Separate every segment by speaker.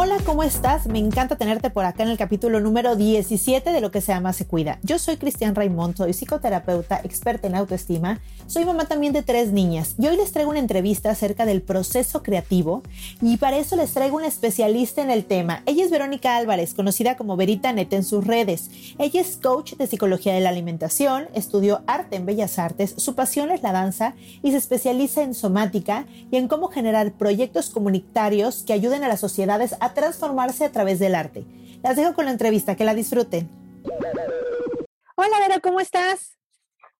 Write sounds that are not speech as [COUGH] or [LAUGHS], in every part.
Speaker 1: Hola, ¿cómo estás? Me encanta tenerte por acá en el capítulo número 17 de Lo que se llama se cuida. Yo soy Cristian Raimond, soy psicoterapeuta, experta en autoestima, soy mamá también de tres niñas y hoy les traigo una entrevista acerca del proceso creativo y para eso les traigo una especialista en el tema. Ella es Verónica Álvarez, conocida como Verita Net en sus redes. Ella es coach de psicología de la alimentación, estudió arte en Bellas Artes, su pasión es la danza y se especializa en somática y en cómo generar proyectos comunitarios que ayuden a las sociedades a transformarse a través del arte. Las dejo con la entrevista, que la disfruten. Hola Vera, ¿cómo estás?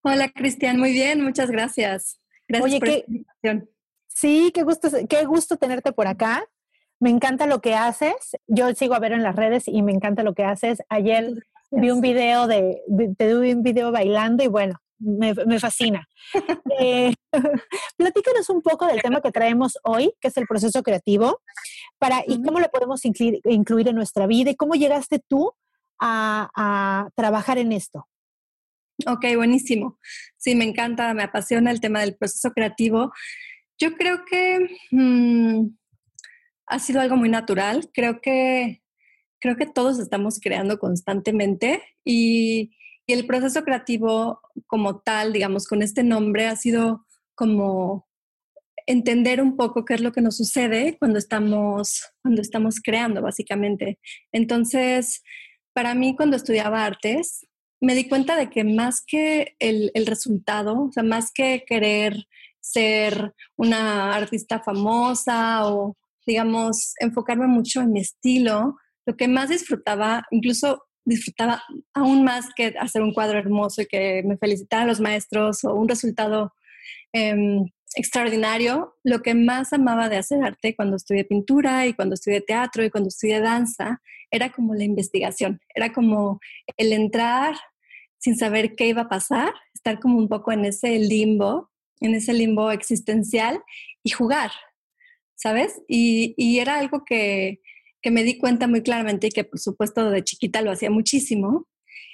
Speaker 2: Hola Cristian, muy bien, muchas gracias. Gracias por la invitación.
Speaker 1: Sí, qué gusto, qué gusto tenerte por acá. Me encanta lo que haces. Yo sigo a ver en las redes y me encanta lo que haces. Ayer vi un video de, te vi un video bailando y bueno, me, fascina. eh, [LAUGHS] platícanos un poco del tema que traemos hoy, que es el proceso creativo, para, y cómo lo podemos incluir, incluir en nuestra vida y cómo llegaste tú a, trabajar en esto.
Speaker 2: Ok, buenísimo. Sí, me encanta, me apasiona el tema del proceso creativo. Yo creo que mm, ha sido algo muy natural. Creo que, creo que todos estamos creando constantemente y, y el proceso creativo como tal, digamos, con este nombre, ha sido como entender un poco qué es lo que nos sucede cuando estamos, cuando estamos creando, básicamente. Entonces, para mí, cuando estudiaba artes, me di cuenta de que más que el, el resultado, o sea, más que querer ser una artista famosa o, digamos, enfocarme mucho en mi estilo, lo que más disfrutaba, incluso disfrutaba aún más que hacer un cuadro hermoso y que me felicitaran los maestros o un resultado em, extraordinario. Lo que más amaba de hacer arte cuando estudié pintura y cuando estudié teatro y cuando estudié danza era como la investigación, era como el entrar sin saber qué iba a pasar, estar como un poco en ese limbo, en ese limbo existencial y jugar, ¿sabes? y era algo que, que me di cuenta muy claramente y que por supuesto de chiquita lo hacía muchísimo.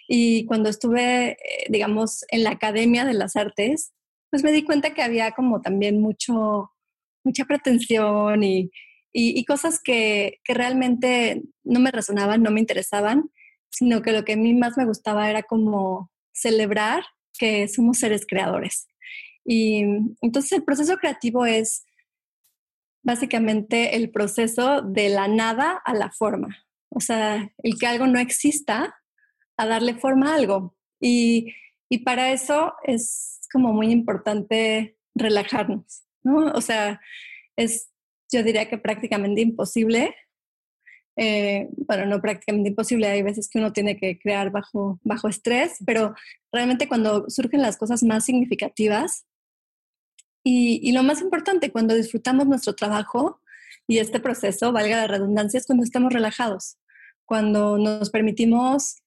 Speaker 2: Y cuando estuve, eh, digamos, en la Academia de las Artes, pues me di cuenta que había como también mucho, mucha pretensión y, y, cosas que, que, realmente no me resonaban, no me interesaban, sino que lo que a mí más me gustaba era como celebrar que somos seres creadores. Y entonces el proceso creativo es básicamente el proceso de la nada a la forma. O sea, el que algo no exista a darle forma a algo. Y, para eso es como muy importante relajarnos, ¿no? O sea, es, yo diría que prácticamente imposible. Eh, bueno, no prácticamente imposible, hay veces que uno tiene que crear bajo, bajo estrés, pero realmente cuando surgen las cosas más significativas, y, lo más importante, cuando disfrutamos nuestro trabajo y este proceso, valga la redundancia, es cuando estamos relajados, cuando nos permitimos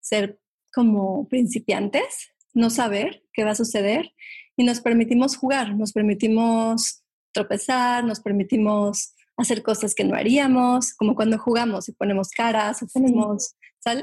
Speaker 2: ser como principiantes, no saber qué va a suceder y nos permitimos jugar, nos permitimos tropezar, nos permitimos hacer cosas que no haríamos, como cuando jugamos y ponemos caras, hacemos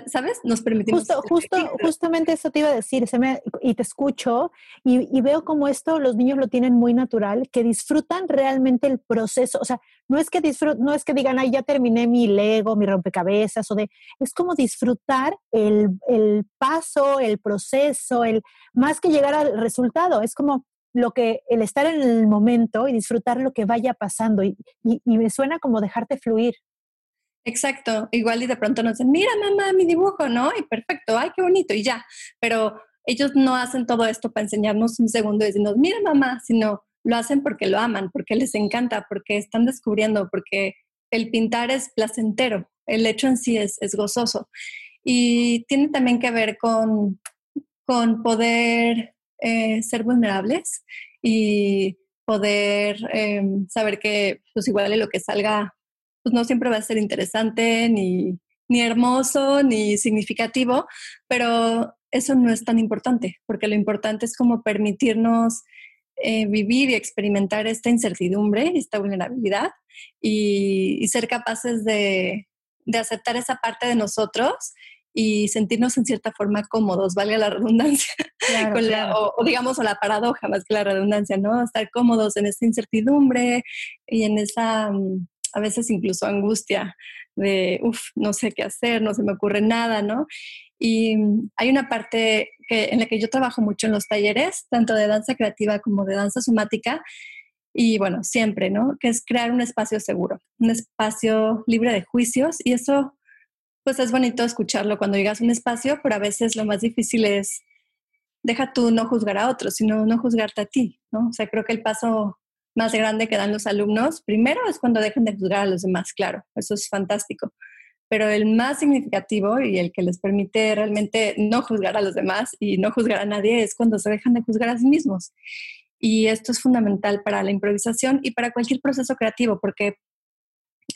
Speaker 2: ¿sabes? Nos permitimos.
Speaker 1: Justo, justo, justamente eso te iba a decir, se me, y te escucho, y, veo como esto los niños lo tienen muy natural, que disfrutan realmente el proceso. O sea, no es que no es que digan, ay, ya terminé mi Lego, mi rompecabezas, o de, es como disfrutar el, el paso, el proceso, el, más que llegar al resultado, es como lo que, el estar en el momento y disfrutar lo que vaya pasando, y, y, me suena como dejarte fluir.
Speaker 2: Exacto, igual y de pronto nos dicen, mira mamá, mi dibujo, ¿no? Y perfecto, ay, qué bonito, y ya. Pero ellos no hacen todo esto para enseñarnos un segundo y decirnos, mira mamá, sino lo hacen porque lo aman, porque les encanta, porque están descubriendo, porque el pintar es placentero, el hecho en sí es, es gozoso. Y tiene también que ver con, con poder eh, ser vulnerables y poder em, saber que pues igual lo que salga pues no siempre va a ser interesante ni, ni hermoso ni significativo, pero eso no es tan importante, porque lo importante es como permitirnos eh, vivir y experimentar esta incertidumbre, esta vulnerabilidad y, ser capaces de, aceptar esa parte de nosotros y sentirnos en cierta forma cómodos, valga la redundancia, [LAUGHS] o, digamos, o la paradoja más que la redundancia, ¿no? Estar cómodos en esta incertidumbre y en esa, mm, a veces incluso angustia de, uff, no sé qué hacer, no se me ocurre nada, ¿no? Y mm, hay una parte que, en la que yo trabajo mucho en los talleres, tanto de danza creativa como de danza somática, y bueno, siempre, ¿no? Que es crear un espacio seguro, un espacio libre de juicios, y eso, pues es bonito escucharlo cuando llegas a un espacio, pero a veces lo más difícil es, deja tú no juzgar a otros, sino no juzgarte a ti, ¿no? O sea, creo que el paso más grande que dan los alumnos, primero es cuando dejan de juzgar a los demás, claro, eso es fantástico pero el más significativo y el que les permite realmente no juzgar a los demás y no juzgar a nadie es cuando se dejan de juzgar a sí mismos. Y esto es fundamental para la improvisación y para cualquier proceso creativo, porque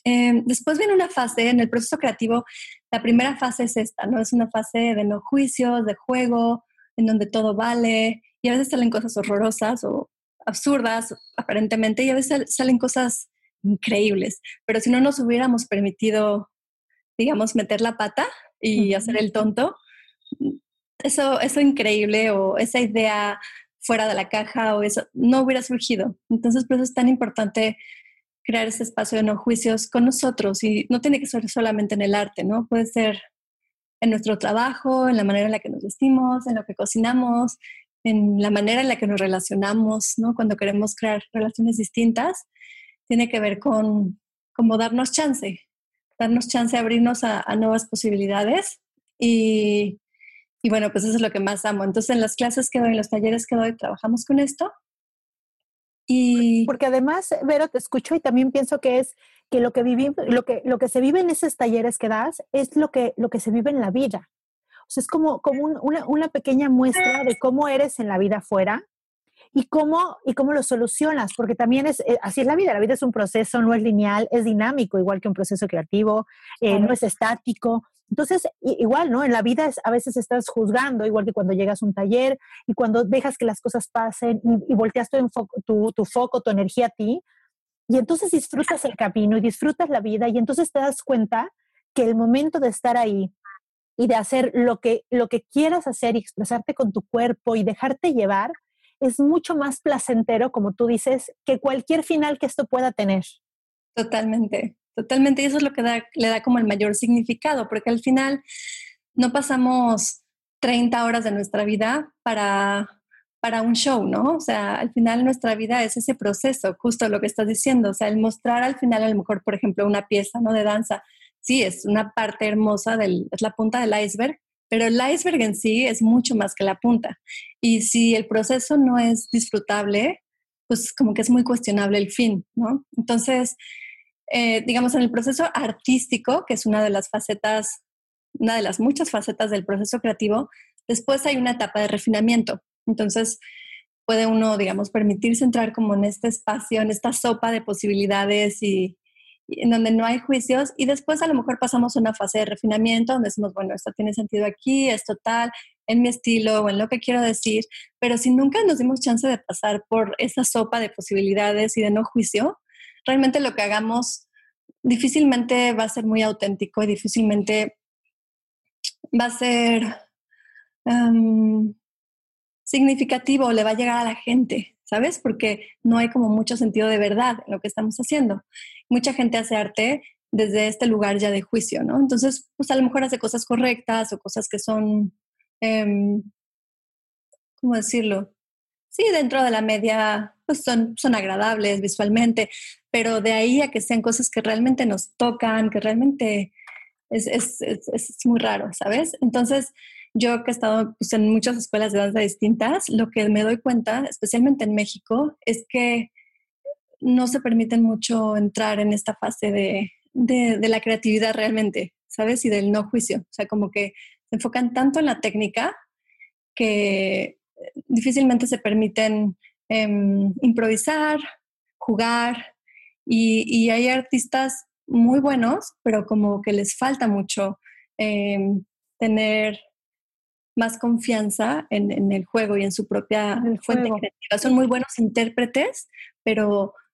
Speaker 2: eh, después viene una fase, en el proceso creativo, la primera fase es esta, ¿no? Es una fase de no juicios, de juego, en donde todo vale, y a veces salen cosas horrorosas o absurdas, aparentemente, y a veces salen cosas increíbles, pero si no nos hubiéramos permitido digamos, meter la pata y hacer el tonto, eso, eso increíble o esa idea fuera de la caja o eso no hubiera surgido. Entonces, por eso es tan importante crear ese espacio de no juicios con nosotros y no tiene que ser solamente en el arte, ¿no? Puede ser en nuestro trabajo, en la manera en la que nos vestimos, en lo que cocinamos, en la manera en la que nos relacionamos, ¿no? Cuando queremos crear relaciones distintas, tiene que ver con como darnos chance, darnos chance abrirnos a, nuevas posibilidades y, y, bueno, pues eso es lo que más amo. Entonces en las clases que doy, en los talleres que doy, trabajamos con esto.
Speaker 1: Y... Porque además, Vero, te escucho y también pienso que es que lo que, lo que, lo que se vive en esos talleres que das es lo que, lo que se vive en la vida. O sea, es como, como una, una, pequeña muestra de cómo eres en la vida afuera y cómo, y cómo lo solucionas, porque también es, eh, así es la vida, la vida es un proceso, no es lineal, es dinámico, igual que un proceso creativo, eh, no es estático. Entonces, igual, ¿no? En la vida es, a veces estás juzgando, igual que cuando llegas a un taller y cuando dejas que las cosas pasen y, volteas tu, tu, tu foco, tu energía a ti, y entonces disfrutas el camino y disfrutas la vida y entonces te das cuenta que el momento de estar ahí y de hacer lo que, lo que quieras hacer y expresarte con tu cuerpo y dejarte llevar, es mucho más placentero, como tú dices, que cualquier final que esto pueda tener.
Speaker 2: Totalmente, totalmente. Y eso es lo que le da como el mayor significado, porque al final no pasamos 30 horas de nuestra vida para, para un show, ¿no? O sea, al final nuestra vida es ese proceso, justo lo que estás diciendo, o sea, el mostrar al final a lo mejor, por ejemplo, una pieza, ¿no? De danza, sí, es una parte hermosa, del, es la punta del iceberg, pero el iceberg en sí es mucho más que la punta. Y si el proceso no es disfrutable, pues como que es muy cuestionable el fin, ¿no? Entonces, eh, digamos, en el proceso artístico, que es una de las facetas, una de las muchas facetas del proceso creativo, después hay una etapa de refinamiento. Entonces, puede uno, digamos, permitirse entrar como en este espacio, en esta sopa de posibilidades y, en donde no hay juicios y después a lo mejor pasamos una fase de refinamiento donde decimos, bueno, esto tiene sentido aquí, es total, en mi estilo o en lo que quiero decir, pero si nunca nos dimos chance de pasar por esa sopa de posibilidades y de no juicio, realmente lo que hagamos difícilmente va a ser muy auténtico y difícilmente va a ser significativo, le va a llegar a la gente. ¿sabes? Porque no hay como mucho sentido de verdad en lo que estamos haciendo. Mucha gente hace arte desde este lugar ya de juicio, ¿no? Entonces, pues a lo mejor hace cosas correctas o cosas que son, em, ¿cómo decirlo? Sí, dentro de la media, pues son, son agradables visualmente, pero de ahí a que sean cosas que realmente nos tocan, que realmente es, es, es, muy raro, ¿sabes? Entonces, yo que he estado pues, en muchas escuelas de danza distintas, lo que me doy cuenta, especialmente en México, es que no se permiten mucho entrar en esta fase de, de, la creatividad realmente, ¿sabes? Y del no juicio. O sea, como que se enfocan tanto en la técnica que difícilmente se permiten em, improvisar, jugar, y, hay artistas muy buenos, pero como que les falta mucho em, tener más confianza en, el juego y en su propia fuente creativa. Son muy buenos intérpretes, pero eh,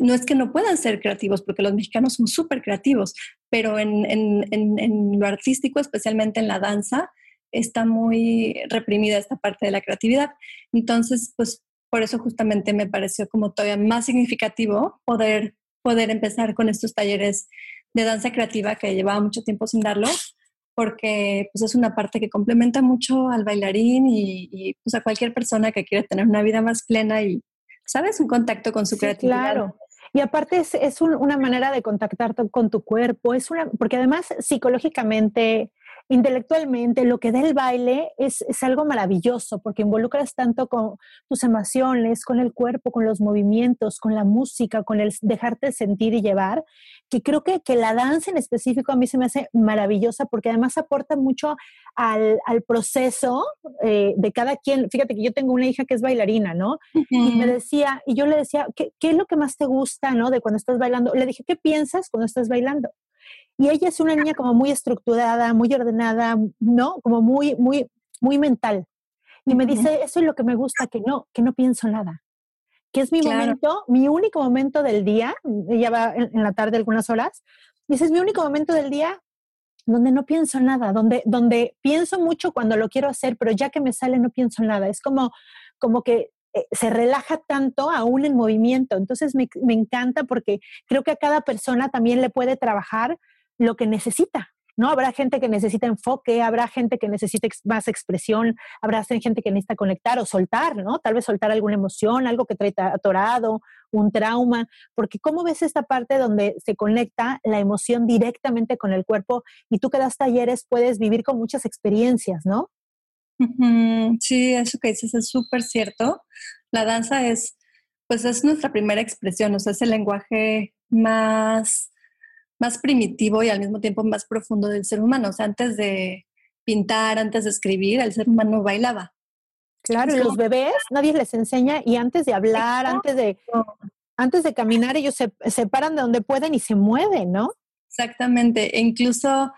Speaker 2: no es que no puedan ser creativos, porque los mexicanos son súper creativos, pero en, lo artístico, especialmente en la danza, está muy reprimida esta parte de la creatividad. Entonces, pues por eso justamente me pareció como todavía más significativo poder, poder empezar con estos talleres de danza creativa que llevaba mucho tiempo sin darlo, porque pues es una parte que complementa mucho al bailarín y, pues a cualquier persona que quiera tener una vida más plena y, ¿sabes? Un contacto con su creatividad.
Speaker 1: Claro. Y aparte es, es una manera de contactar con tu cuerpo, es una, porque además psicológicamente intelectualmente, lo que da el baile es, algo maravilloso porque involucras tanto con tus emociones, con el cuerpo, con los movimientos, con la música, con el dejarte sentir y llevar, que creo que, que la danza en específico a mí se me hace maravillosa porque además aporta mucho al, proceso eh, de cada quien. Fíjate que yo tengo una hija que es bailarina, ¿no? Y me decía, y yo le decía, ¿qué, ¿qué es lo que más te gusta, ¿no? De cuando estás bailando. Le dije, ¿qué piensas cuando estás bailando? Y ella es una niña como muy estructurada, muy ordenada, ¿no? Como muy, muy, muy mental. Y me dice, eso es lo que me gusta, que no, que no pienso nada. Que es mi momento, mi único momento del día, ella va en, la tarde algunas horas, dice, es mi único momento del día donde no pienso nada, donde, donde pienso mucho cuando lo quiero hacer, pero ya que me sale no pienso nada. Es como, como que eh, se relaja tanto aún en movimiento. Entonces me, me, encanta porque creo que a cada persona también le puede trabajar lo que necesita. ¿no? Habrá gente que necesita enfoque, habrá gente que necesita más expresión, habrá gente que necesita conectar o soltar, ¿no? Tal vez soltar alguna emoción, algo que trae atorado, un trauma, porque ¿cómo ves esta parte donde se conecta la emoción directamente con el cuerpo y tú que das talleres puedes vivir con muchas experiencias, ¿no?
Speaker 2: Sí, eso que dices es súper cierto. La danza es, pues es nuestra primera expresión, o sea, es el lenguaje más más primitivo y al mismo tiempo más profundo del ser humano. O sea, antes de pintar, antes de escribir, el ser humano bailaba.
Speaker 1: Claro, y los bebés nadie les enseña y antes de hablar, antes de, antes de caminar, ellos se, se, paran de donde pueden y se mueven, ¿no?
Speaker 2: Exactamente, e incluso,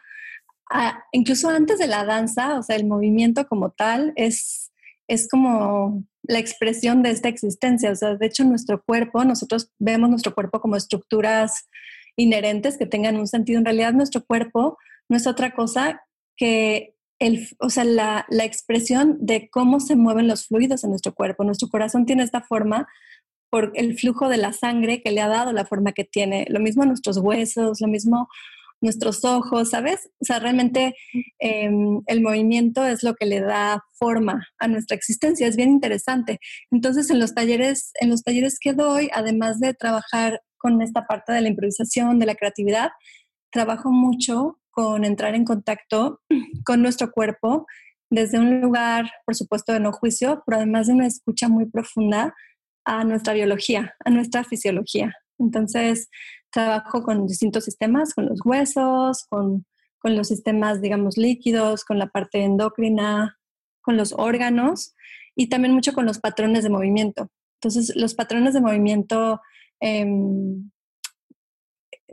Speaker 2: incluso antes de la danza, o sea, el movimiento como tal es, es como la expresión de esta existencia. O sea, de hecho, nuestro cuerpo, nosotros vemos nuestro cuerpo como estructuras inherentes que tengan un sentido. En realidad nuestro cuerpo no es otra cosa que el, o sea, la, la expresión de cómo se mueven los fluidos en nuestro cuerpo. Nuestro corazón tiene esta forma por el flujo de la sangre que le ha dado la forma que tiene. Lo mismo nuestros huesos, lo mismo nuestros ojos, ¿sabes? O sea, realmente em, el movimiento es lo que le da forma a nuestra existencia, es bien interesante. Entonces, en los talleres, en los talleres que doy, además de trabajar con esta parte de la improvisación, de la creatividad, trabajo mucho con entrar en contacto [CLEARS THROAT] con nuestro cuerpo desde un lugar, por supuesto, de no juicio, pero además de una escucha muy profunda a nuestra biología, a nuestra fisiología. Entonces, trabajo con distintos sistemas, con los huesos, con, con los sistemas, digamos, líquidos, con la parte endocrina, con los órganos y también mucho con los patrones de movimiento. Entonces, los patrones de movimiento Em,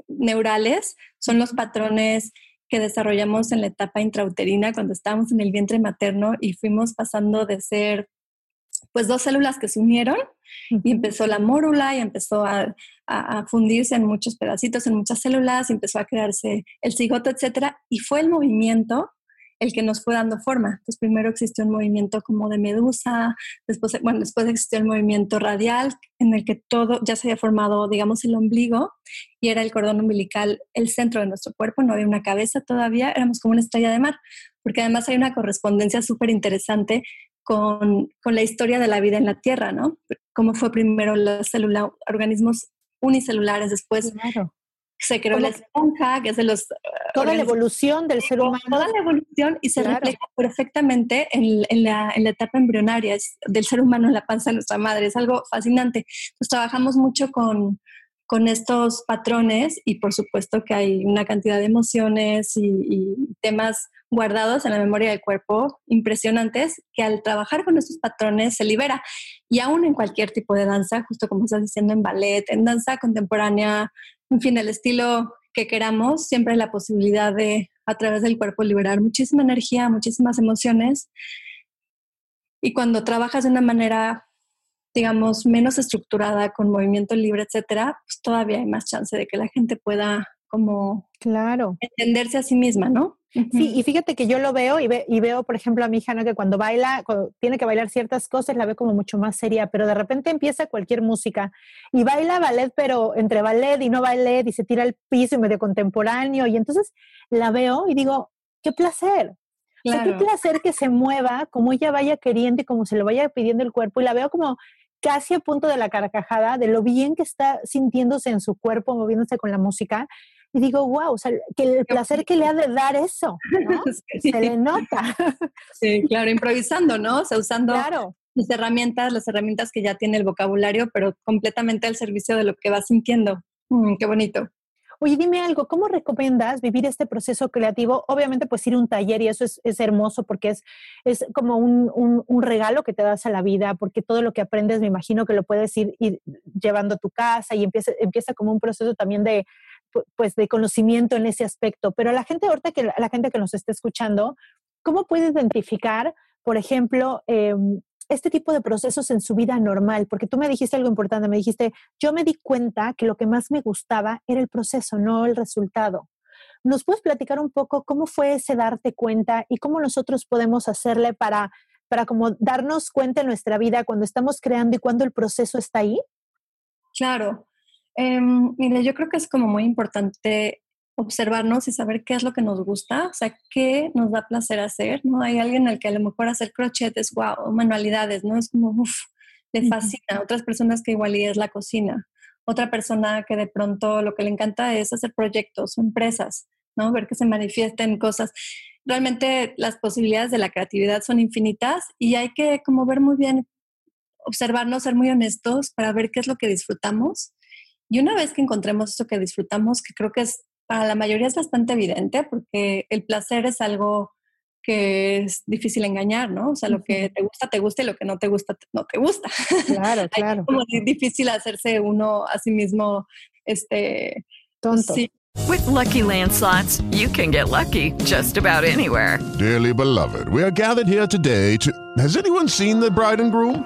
Speaker 2: neurales son los patrones que desarrollamos en la etapa intrauterina cuando estábamos en el vientre materno y fuimos pasando de ser pues dos células que se unieron y empezó la mórula y empezó a, a, fundirse en muchos pedacitos, en muchas células, y empezó a crearse el cigoto, etcétera, y fue el movimiento el que nos fue dando forma. Entonces, primero existió un movimiento como de medusa, después, bueno, después existió el movimiento radial, en el que todo ya se había formado, digamos, el ombligo, y era el cordón umbilical el centro de nuestro cuerpo, no había una cabeza todavía, éramos como una estrella de mar, porque además hay una correspondencia súper interesante con, con, la historia de la vida en la Tierra, ¿no? Cómo fue primero la célula, organismos unicelulares, después se creó la esponja, que es de los...
Speaker 1: Toda la evolución del ser humano.
Speaker 2: Toda la evolución y se refleja perfectamente en, en, la, en, la, etapa embrionaria del ser humano en la panza de nuestra madre. Es algo fascinante. Entonces trabajamos mucho con, con estos patrones y por supuesto que hay una cantidad de emociones y, y, temas guardados en la memoria del cuerpo impresionantes que al trabajar con estos patrones se libera. Y aún en cualquier tipo de danza, justo como estás diciendo en ballet, en danza contemporánea, en fin, el estilo que queramos, siempre la posibilidad de a través del cuerpo liberar muchísima energía, muchísimas emociones. Y cuando trabajas de una manera, digamos, menos estructurada, con movimiento libre, etcétera, pues todavía hay más chance de que la gente pueda como
Speaker 1: claro.
Speaker 2: entenderse a sí misma, ¿no?
Speaker 1: Sí, y fíjate que yo lo veo y, y veo, por ejemplo, a mi hija, ¿no? que cuando baila, cuando tiene que bailar ciertas cosas, la ve como mucho más seria, pero de repente empieza cualquier música y baila ballet, pero entre ballet y no ballet, y se tira al piso y medio contemporáneo, y entonces la veo y digo, qué placer. O sea, qué placer que se mueva como ella vaya queriendo y como se lo vaya pidiendo el cuerpo, y la veo como casi a punto de la carcajada, de lo bien que está sintiéndose en su cuerpo, moviéndose con la música, y digo, wow, o sea, que el placer que le ha de dar eso, ¿no? [LAUGHS] Se le nota.
Speaker 2: Sí, claro, improvisando, ¿no? O sea, usando las herramientas, las herramientas que ya tiene el vocabulario, pero completamente al servicio de lo que va sintiendo. Mm, qué bonito.
Speaker 1: Oye, dime algo, ¿cómo recomiendas vivir este proceso creativo? Obviamente, pues ir a un taller y eso es, es hermoso porque es, es como un, un, un, regalo que te das a la vida, porque todo lo que aprendes me imagino que lo puedes ir, ir llevando a tu casa y empieza, empieza como un proceso también de, pues de conocimiento en ese aspecto. Pero la gente ahorita que la gente que nos está escuchando, ¿cómo puede identificar, por ejemplo, eh, este tipo de procesos en su vida normal? Porque tú me dijiste algo importante, me dijiste, yo me di cuenta que lo que más me gustaba era el proceso, no el resultado. ¿Nos puedes platicar un poco cómo fue ese darte cuenta y cómo nosotros podemos hacerle para, para como darnos cuenta en nuestra vida cuando estamos creando y cuando el proceso está ahí?
Speaker 2: Claro, eh, mire, yo creo que es como muy importante observarnos y saber qué es lo que nos gusta, o sea, qué nos da placer hacer, ¿no? Hay alguien al que a lo mejor hacer crochetes, wow, manualidades, ¿no? Es como, uff, le fascina. Otras personas que igual y es la cocina. Otra persona que de pronto lo que le encanta es hacer proyectos empresas, ¿no? Ver que se manifiesten cosas. Realmente las posibilidades de la creatividad son infinitas y hay que como ver muy bien, observarnos, ser muy honestos para ver qué es lo que disfrutamos y una vez que encontremos eso que disfrutamos, que creo que es para la mayoría es bastante evidente, porque el placer es algo que es difícil engañar, ¿no? O sea, lo que te gusta, te gusta y lo que no te gusta, no te gusta.
Speaker 1: Claro, [LAUGHS] claro.
Speaker 2: es como difícil hacerse uno a sí mismo, este...
Speaker 1: Tonto. Sí.
Speaker 3: With lucky landslots, you can get lucky just about anywhere.
Speaker 4: Dearly beloved, we are gathered here today to... Has anyone seen the bride and groom?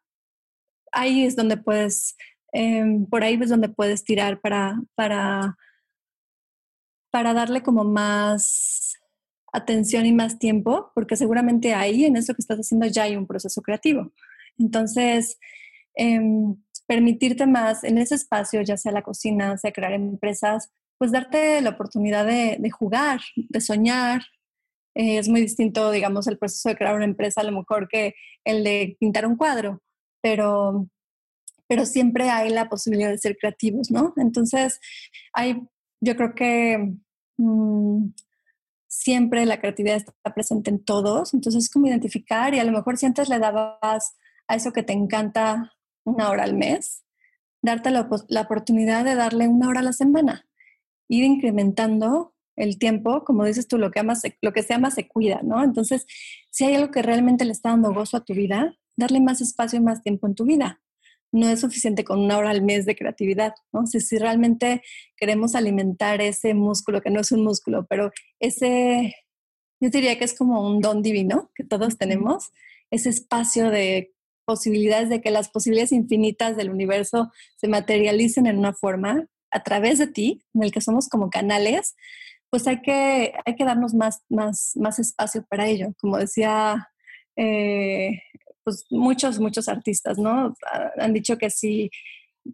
Speaker 2: ahí es donde puedes, eh, por ahí es donde puedes tirar para, para, para darle como más atención y más tiempo, porque seguramente ahí en eso que estás haciendo ya hay un proceso creativo. Entonces, eh, permitirte más en ese espacio, ya sea la cocina, sea crear empresas, pues darte la oportunidad de, de jugar, de soñar. Eh, es muy distinto, digamos, el proceso de crear una empresa a lo mejor que el de pintar un cuadro pero, pero siempre hay la posibilidad de ser creativos, ¿no? Entonces, hay, yo creo que mmm, siempre la creatividad está presente en todos, entonces es como identificar y a lo mejor si antes le dabas a eso que te encanta una hora al mes, darte la, la oportunidad de darle una hora a la semana, ir incrementando el tiempo, como dices tú, lo que, amas, lo que se ama se cuida, ¿no? Entonces, si hay algo que realmente le está dando gozo a tu vida, darle más espacio y más tiempo en tu vida. No es suficiente con una hora al mes de creatividad, ¿no? Si, si realmente queremos alimentar ese músculo, que no es un músculo, pero ese, yo diría que es como un don divino que todos tenemos, ese espacio de posibilidades de que las posibilidades infinitas del universo se materialicen en una forma a través de ti, en el que somos como canales, pues hay que, hay que darnos más, más, más espacio para ello. Como decía, eh, pues muchos, muchos artistas, ¿no? Han dicho que sí,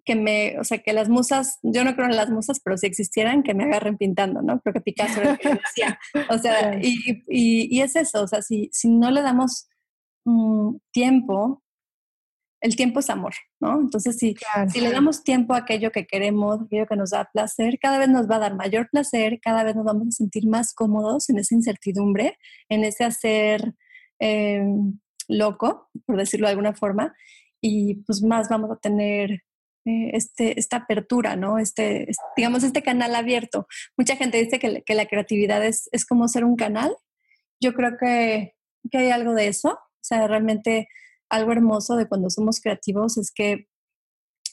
Speaker 2: que me, o sea, que las musas, yo no creo en las musas, pero si existieran, que me agarren pintando, ¿no? Creo que Picasso era el que decía. [LAUGHS] O sea, y, y, es eso, o sea, si, si no le damos mm, tiempo el tiempo es amor, ¿no? Entonces, si, si le damos tiempo a aquello que queremos, aquello que nos da placer, cada vez nos va a dar mayor placer, cada vez nos vamos a sentir más cómodos en esa incertidumbre, en ese hacer em, loco, por decirlo de alguna forma, y pues más vamos a tener eh, este, esta apertura, ¿no? Este, digamos, este canal abierto. Mucha gente dice que, que la creatividad es, es, como ser un canal. Yo creo que, que hay algo de eso. O sea, realmente algo hermoso de cuando somos creativos es que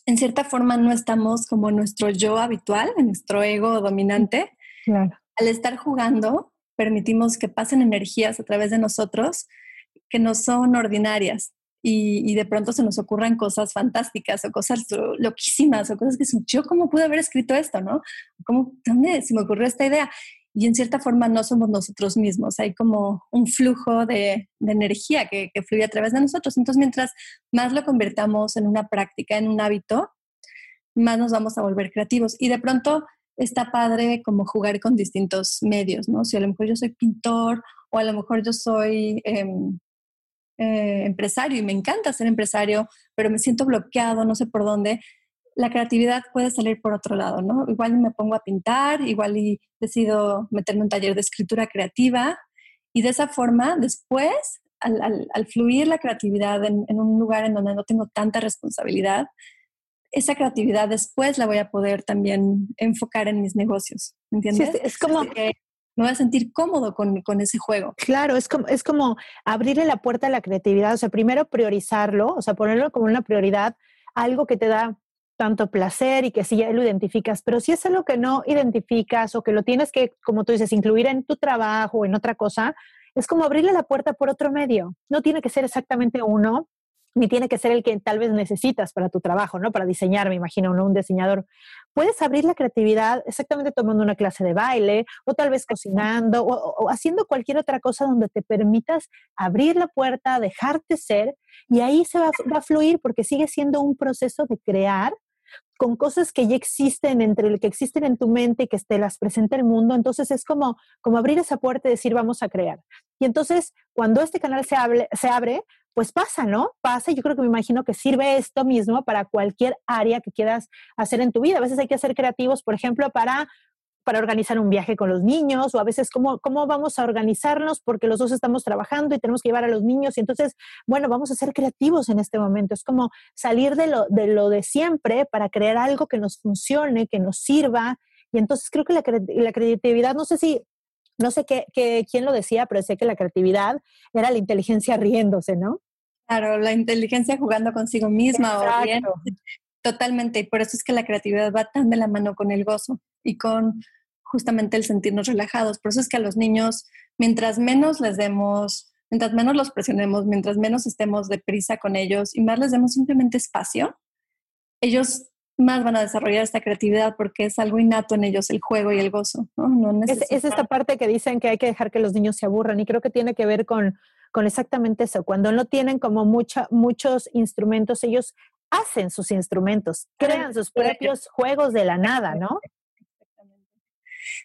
Speaker 2: en cierta forma no estamos como nuestro yo habitual, en nuestro ego dominante. Al estar jugando, permitimos que pasen energías a través de nosotros que no son ordinarias. Y, de pronto se nos ocurran cosas fantásticas o cosas loquísimas o cosas que son, yo cómo pude haber escrito esto, ¿no? ¿Cómo, ¿Dónde se me ocurrió esta idea? y en cierta forma no somos nosotros mismos, hay como un flujo de, energía que, fluye a través de nosotros. Entonces, mientras más lo convirtamos en una práctica, en un hábito, más nos vamos a volver creativos. Y de pronto está padre como jugar con distintos medios, ¿no? Si a lo mejor yo soy pintor o a lo mejor yo soy em, eh, empresario y me encanta ser empresario, pero me siento bloqueado, no sé por dónde, la creatividad puede salir por otro lado, ¿no? Igual me pongo a pintar, igual y decido meterme en un taller de escritura creativa y de esa forma después, al, fluir la creatividad en, un lugar en donde no tengo tanta responsabilidad, esa creatividad después la voy a poder también enfocar en mis negocios, ¿entiendes?
Speaker 1: es como... que
Speaker 2: me voy a sentir cómodo con, con, ese juego.
Speaker 1: Claro, es como, es como abrirle la puerta a la creatividad, o sea, primero priorizarlo, o sea, ponerlo como una prioridad, algo que te da tanto placer y que sí ya lo identificas, pero si es algo que no identificas o que lo tienes que, como tú dices, incluir en tu trabajo o en otra cosa, es como abrirle la puerta por otro medio. No tiene que ser exactamente uno, ni tiene que ser el que tal vez necesitas para tu trabajo, ¿no? Para diseñar, me imagino, ¿no? Un diseñador. Puedes abrir la creatividad exactamente tomando una clase de baile o tal vez cocinando o, haciendo cualquier otra cosa donde te permitas abrir la puerta, dejarte ser y ahí se va, va a fluir porque sigue siendo un proceso de crear con cosas que ya existen, entre que existen en tu mente y que te las presenta el mundo. Entonces es como, como abrir esa puerta y decir, vamos a crear. Y entonces, cuando este canal se, se abre, pues pasa, ¿no? Pasa. Yo creo que me imagino que sirve esto mismo para cualquier área que quieras hacer en tu vida. A veces hay que ser creativos, por ejemplo, para para organizar un viaje con los niños o a veces cómo, cómo vamos a organizarnos porque los dos estamos trabajando y tenemos que llevar a los niños y entonces, bueno, vamos a ser creativos en este momento. Es como salir de lo de, lo de siempre para crear algo que nos funcione, que nos sirva. Y entonces creo que la, la creatividad, no sé si, no sé qué, quién lo decía, pero sé que la creatividad era la inteligencia riéndose, ¿no?
Speaker 2: Claro, la inteligencia jugando consigo misma o riendo. Totalmente, y por eso es que la creatividad va tan de la mano con el gozo y con justamente el sentirnos relajados. Por eso es que a los niños, mientras menos les demos, mientras menos los presionemos, mientras menos estemos deprisa con ellos y más les demos simplemente espacio, ellos más van a desarrollar esta creatividad porque es algo innato en ellos, el juego y el gozo.
Speaker 1: es, es, esta parte que dicen que hay que dejar que los niños se aburran y creo que tiene que ver con, con exactamente eso. Cuando no tienen como mucha, muchos instrumentos, ellos hacen sus instrumentos, crean sus propios juegos de la nada, ¿no?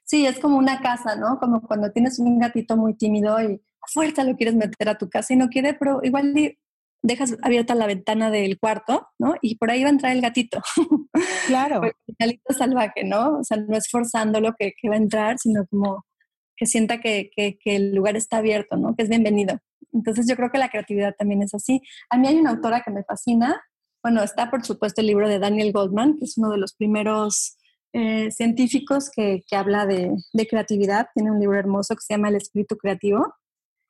Speaker 2: Sí, es como una casa, ¿no? Como cuando tienes un gatito muy tímido y a fuerza lo quieres meter a tu casa y no quiere, pero igual dejas abierta la ventana del cuarto, ¿no? Y por ahí va a entrar el gatito. [LAUGHS]
Speaker 1: Claro.
Speaker 2: el gatito salvaje, ¿no? O sea, no es forzándolo que, que va a entrar, sino como que sienta que, que, que, el lugar está abierto, ¿no? Que es bienvenido. Entonces yo creo que la creatividad también es así. A mí hay una autora que me fascina. Bueno, está por supuesto el libro de Daniel Goldman, que es uno de los primeros eh, científicos que, que habla de, de, creatividad. Tiene un libro hermoso que se llama El espíritu creativo.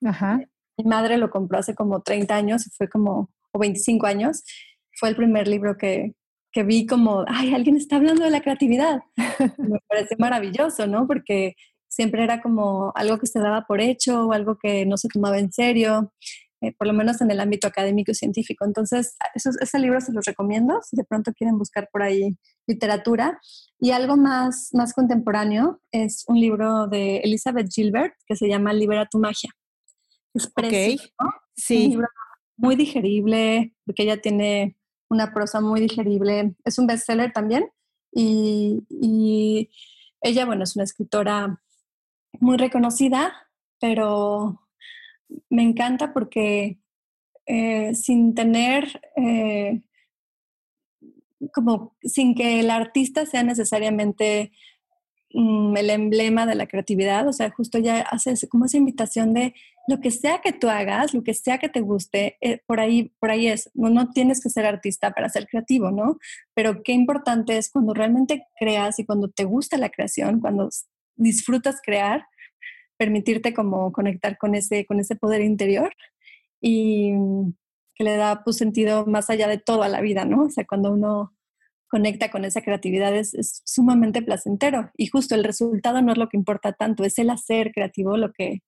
Speaker 2: Ajá. Mi madre lo compró hace como 30 años, fue como, o 25 años. Fue el primer libro que, que vi como, ay, alguien está hablando de la creatividad. [LAUGHS] Me parece maravilloso, ¿no? Porque siempre era como algo que se daba por hecho o algo que no se tomaba en serio. eh, por lo menos en el ámbito académico y científico. Entonces, ese libro se los recomiendo si de pronto quieren buscar por ahí literatura. Y algo más, más contemporáneo es un libro de Elizabeth Gilbert que se llama Libera tu magia. Es precioso,
Speaker 1: sí.
Speaker 2: un libro muy digerible, porque ella tiene una prosa muy digerible. Es un bestseller también. Y, y ella, bueno, es una escritora muy reconocida, pero me encanta porque eh, sin tener, eh, como sin que el artista sea necesariamente mm, el emblema de la creatividad, o sea, justo ya hace como esa invitación de lo que sea que tú hagas, lo que sea que te guste, eh, por, ahí, por ahí es, no, no tienes que ser artista para ser creativo, ¿no? Pero qué importante es cuando realmente creas y cuando te gusta la creación, cuando disfrutas crear, permitirte como conectar con ese, con ese poder interior y que le da pues sentido más allá de todo a la vida, ¿no? O sea, cuando uno conecta con esa creatividad es, sumamente placentero y justo el resultado no es lo que importa tanto, es el hacer creativo lo que,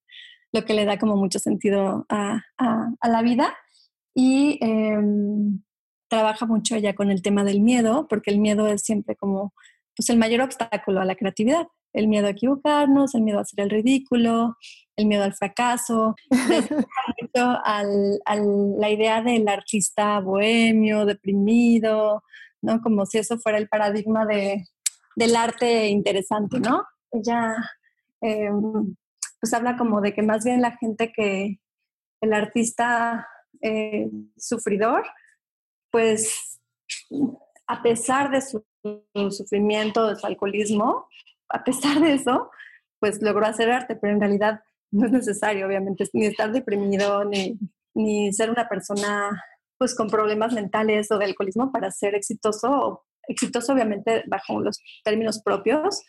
Speaker 2: lo que le da como mucho sentido a, a, la vida y em, trabaja mucho ya con el tema del miedo, porque el miedo es siempre como pues el mayor obstáculo a la creatividad el miedo a equivocarnos, el miedo a hacer el ridículo, el miedo al fracaso, [LAUGHS] al, la idea del artista bohemio, deprimido, ¿no? Como si eso fuera el paradigma de, del arte interesante, ¿no? Ella em, pues habla como de que más bien la gente que el artista eh, sufridor, pues a pesar de su sufrimiento, de su alcoholismo, a pesar de eso, pues logró hacer arte, pero en realidad no es necesario, obviamente, ni estar deprimido, ni, ni ser una persona pues con problemas mentales o de alcoholismo para ser exitoso, exitoso obviamente bajo los términos propios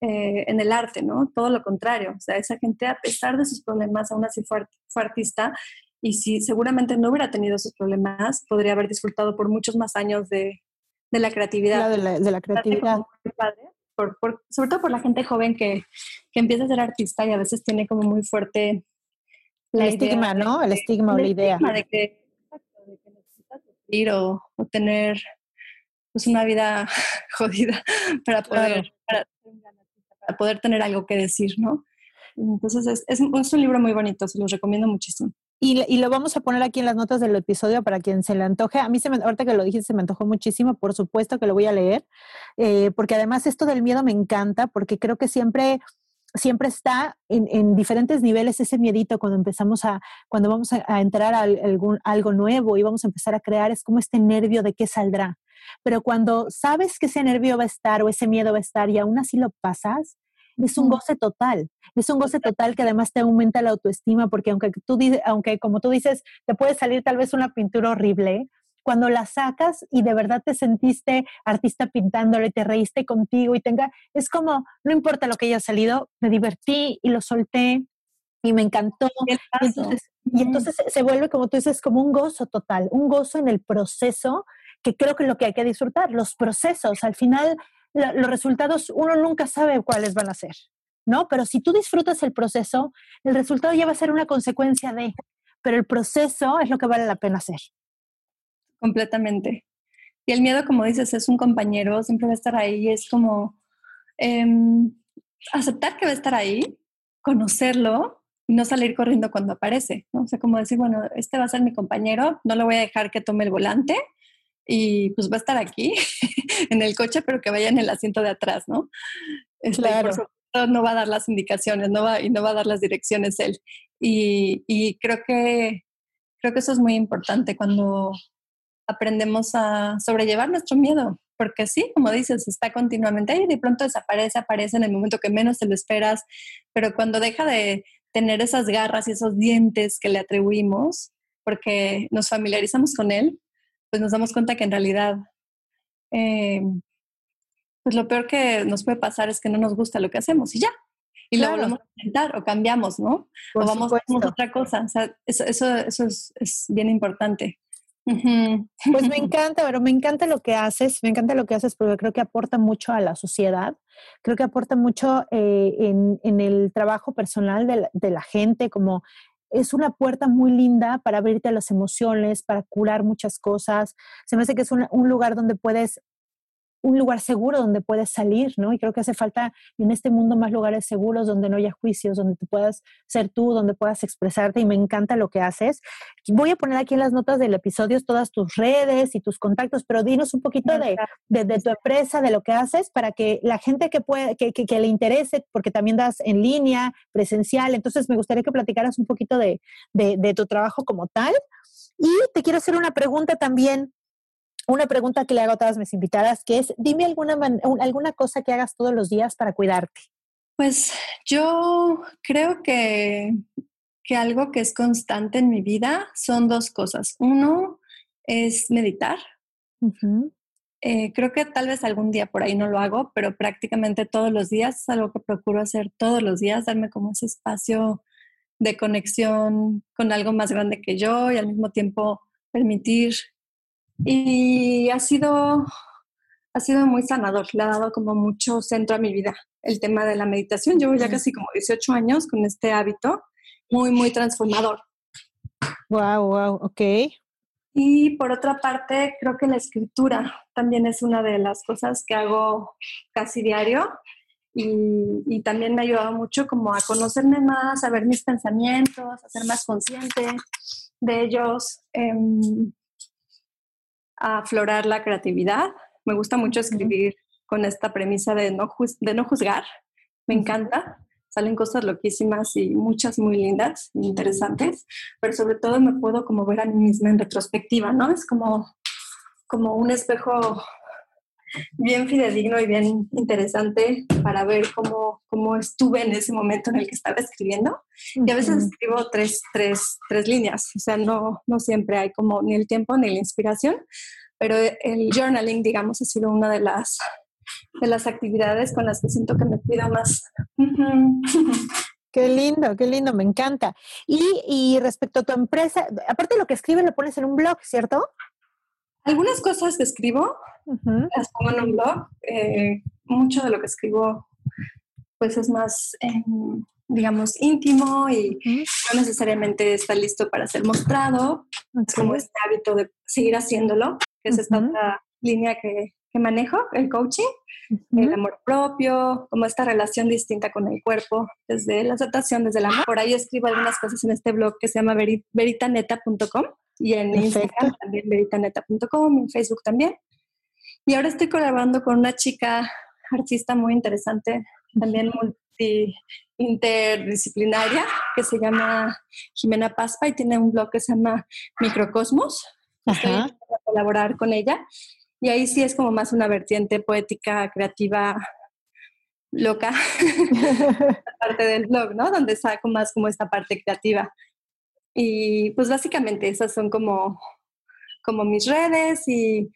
Speaker 2: eh, en el arte, ¿no? Todo lo contrario, o sea, esa gente a pesar de sus problemas aún así fue, artista y si seguramente no hubiera tenido esos problemas, podría haber disfrutado por muchos más años de, de la creatividad.
Speaker 1: de, la, de la creatividad
Speaker 2: sobre todo por la gente joven que, que, empieza a ser artista y a veces tiene como muy fuerte
Speaker 1: el estigma, ¿no? El estigma o la idea.
Speaker 2: De que, de que necesitas sufrir o, o, tener pues, una vida [LAUGHS] jodida para poder, para, para, poder tener algo que decir, ¿no? Entonces es, es, es un libro muy bonito, se los recomiendo muchísimo.
Speaker 1: Y, lo vamos a poner aquí en las notas del episodio para quien se le antoje. A mí, se me, ahorita que lo dijiste, se me antojó muchísimo. Por supuesto que lo voy a leer, eh, porque además esto del miedo me encanta, porque creo que siempre siempre está en, diferentes niveles ese miedito cuando empezamos a, cuando vamos a, entrar a algún, algo nuevo y vamos a empezar a crear, es como este nervio de qué saldrá. Pero cuando sabes que ese nervio va a estar o ese miedo va a estar y aún así lo pasas, es un goce total, es un goce total que además te aumenta la autoestima, porque aunque tú aunque como tú dices, te puede salir tal vez una pintura horrible, cuando la sacas y de verdad te sentiste artista pintándole, te reíste contigo y tenga, es como, no importa lo que haya salido, me divertí y lo solté y me encantó. Y entonces, se vuelve, como tú dices, como un gozo total, un gozo en el proceso, que creo que es lo que hay que disfrutar, los procesos. Al final, los resultados uno nunca sabe cuáles van a ser, ¿no? Pero si tú disfrutas el proceso, el resultado ya va a ser una consecuencia de, pero el proceso es lo que vale la pena hacer.
Speaker 2: Completamente. Y el miedo, como dices, es un compañero, siempre va a estar ahí, es como em, aceptar que va a estar ahí, conocerlo y no salir corriendo cuando aparece, ¿no? O sea, como decir, bueno, este va a ser mi compañero, no le voy a dejar que tome el volante, y pues va a estar aquí [LAUGHS] en el coche, pero que vaya en el asiento de atrás, ¿no?
Speaker 1: Este, claro.
Speaker 2: no va a dar las indicaciones, no va, y no va a dar las direcciones él. Y, y creo que creo que eso es muy importante cuando aprendemos a sobrellevar nuestro miedo, porque sí, como dices, está continuamente ahí, de pronto desaparece, aparece en el momento que menos te lo esperas, pero cuando deja de tener esas garras y esos dientes que le atribuimos, porque nos familiarizamos con él, pues nos damos cuenta que en realidad, eh, pues lo peor que nos puede pasar es que no nos gusta lo que hacemos y ya. Y lo volvemos a intentar o cambiamos, ¿no? o vamos a hacer otra cosa. O sea, eso, eso, es, es, bien importante.
Speaker 1: Pues me [LAUGHS] encanta, pero me encanta lo que haces, me encanta lo que haces porque creo que aporta mucho a la sociedad, creo que aporta mucho eh, en, en, el trabajo personal de la, de la gente, como es una puerta muy linda para abrirte a las emociones, para curar muchas cosas. Se me hace que es un lugar donde puedes un lugar seguro donde puedes salir, ¿no? Y creo que hace falta en este mundo más lugares seguros donde no haya juicios, donde te puedas ser tú, donde puedas expresarte y me encanta lo que haces. Voy a poner aquí en las notas del episodio todas tus redes y tus contactos, pero dinos un poquito de, de, tu empresa, de lo que haces, para que la gente que, puede, que, que, le interese, porque también das en línea, presencial, entonces me gustaría que platicaras un poquito de, de tu trabajo como tal. Y te quiero hacer una pregunta también una pregunta que le hago a todas mis invitadas, que es, dime alguna, alguna cosa que hagas todos los días para cuidarte.
Speaker 2: Pues yo creo que, que algo que es constante en mi vida son dos cosas. Uno es meditar. Eh, creo que tal vez algún día por ahí no lo hago, pero prácticamente todos los días es algo que procuro hacer todos los días, darme como ese espacio de conexión con algo más grande que yo y al mismo tiempo permitir y ha sido, ha sido muy sanador, le ha dado como mucho centro a mi vida el tema de la meditación. Llevo ya casi como 18 años con este hábito, muy, muy transformador.
Speaker 1: Wow, wow, ok.
Speaker 2: Y por otra parte, creo que la escritura también es una de las cosas que hago casi diario y, y, también me ha ayudado mucho como a conocerme más, a ver mis pensamientos, a ser más consciente de ellos. Eh, a aflorar la creatividad. Me gusta mucho escribir con esta premisa de no, de no juzgar. Me encanta. Salen cosas loquísimas y muchas muy lindas, interesantes, pero sobre todo me puedo como ver a mí misma en retrospectiva, ¿no? Es como, como un espejo bien fidedigno y bien interesante para ver cómo, cómo estuve en ese momento en el que estaba escribiendo. Y a veces escribo tres, tres, tres líneas, o sea, no, no siempre hay como ni el tiempo ni la inspiración, pero el journaling, digamos, ha sido una de las, de las actividades con las que siento que me cuida más.
Speaker 1: Qué lindo, qué lindo, me encanta. Y, y respecto a tu empresa, aparte de lo que escribes, lo pones en un blog, ¿cierto?
Speaker 2: Algunas cosas que escribo las pongo en un blog. Eh, mucho de lo que escribo pues es más, digamos, íntimo y no necesariamente está listo para ser mostrado. Es como este hábito de seguir haciéndolo, que es esta otra línea que, que manejo, el coaching, el amor propio, como esta relación distinta con el cuerpo, desde la aceptación, desde el amor. Por ahí escribo algunas cosas en este blog que se llama veritaneta.com y en Instagram también veritaneta.com, en Facebook también. Y ahora estoy colaborando con una chica artista muy interesante, también multi interdisciplinaria, que se llama Jimena Paspa y tiene un blog que se llama Microcosmos. Estoy a colaborar con ella. Y ahí sí es como más una vertiente poética, creativa, loca, [LAUGHS] parte del blog, ¿no? Donde saco más como esta parte creativa. Y pues básicamente esas son como, como mis redes y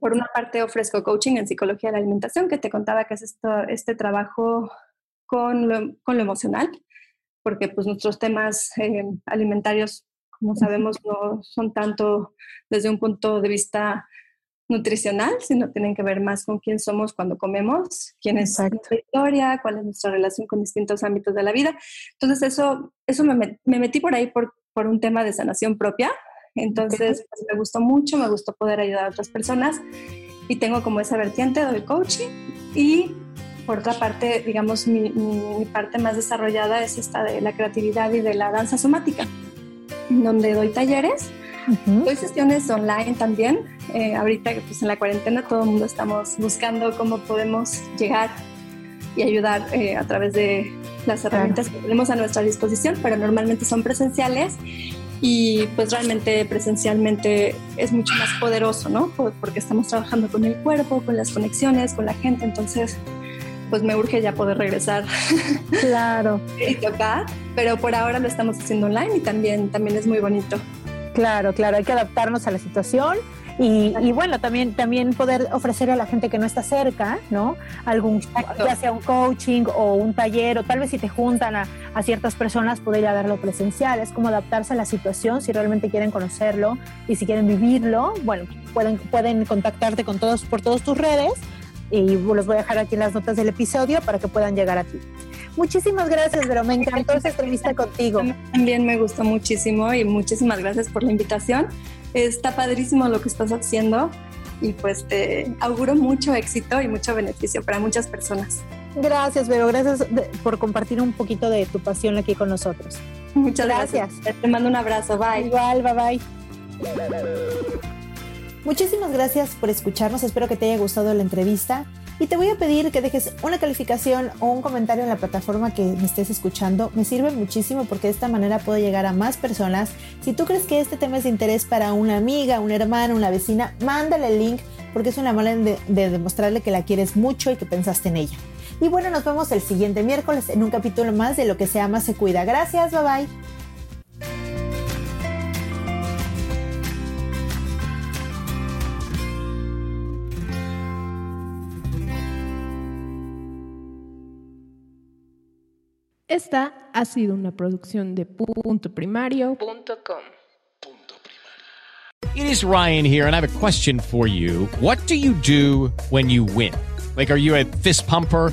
Speaker 2: por una parte ofrezco coaching en psicología de la alimentación, que te contaba que es esto, este trabajo con lo, con lo, emocional, porque pues nuestros temas eh, alimentarios, como sabemos, no son tanto desde un punto de vista nutricional, sino tienen que ver más con quién somos cuando comemos, quién es nuestra historia, cuál es nuestra relación con distintos ámbitos de la vida. Entonces eso, eso me, me metí por ahí por, por, un tema de sanación propia. Entonces pues, me gustó mucho, me gustó poder ayudar a otras personas. Y tengo como esa vertiente del coaching. Y por otra parte, digamos, mi, mi, parte más desarrollada es esta de la creatividad y de la danza somática, donde doy talleres Doy sesiones online también. Eh, ahorita pues, en la cuarentena todo el mundo estamos buscando cómo podemos llegar y ayudar eh, a través de las herramientas que tenemos a nuestra disposición, pero normalmente son presenciales y pues realmente presencialmente es mucho más poderoso, ¿no? Porque estamos trabajando con el cuerpo, con las conexiones, con la gente, entonces pues me urge ya poder regresar.
Speaker 1: Claro. [LAUGHS]
Speaker 2: y tocar, pero por ahora lo estamos haciendo online y también, también es muy bonito.
Speaker 1: Claro, claro, hay que adaptarnos a la situación y, bueno, también, también poder ofrecer a la gente que no está cerca, ¿no? Algún, ya sea un coaching o un taller, o tal vez si te juntan a, ciertas personas, poder ir a verlo presencial. Es como adaptarse a la situación si realmente quieren conocerlo y si quieren vivirlo, bueno, pueden, pueden contactarte con todos, por todas tus redes y los voy a dejar aquí en las notas del episodio para que puedan llegar a ti. Muchísimas gracias, pero me encantó esta entrevista contigo.
Speaker 2: También me gustó muchísimo y muchísimas gracias por la invitación. Está padrísimo lo que estás haciendo y pues te auguro mucho éxito y mucho beneficio para muchas personas.
Speaker 1: Gracias, Vero. Gracias por compartir un poquito de tu pasión aquí con nosotros.
Speaker 2: Muchas gracias. gracias. Te mando un abrazo. Bye.
Speaker 1: Igual, bye bye. Muchísimas gracias por escucharnos. Espero que te haya gustado la entrevista. Y te voy a pedir que dejes una calificación o un comentario en la plataforma que me estés escuchando. Me sirve muchísimo porque de esta manera puedo llegar a más personas. Si tú crees que este tema es de interés para una amiga, una hermana, una vecina, mándale el link porque es una manera de, de demostrarle que la quieres mucho y que pensaste en ella. Y bueno, nos vemos el siguiente miércoles en un capítulo más de Lo que se ama se cuida. Gracias, bye bye.
Speaker 5: Esta ha sido una producción de punto primario.com.
Speaker 6: It is Ryan here and I have a question for you. What do you do when you win? Like, are you a fist pumper?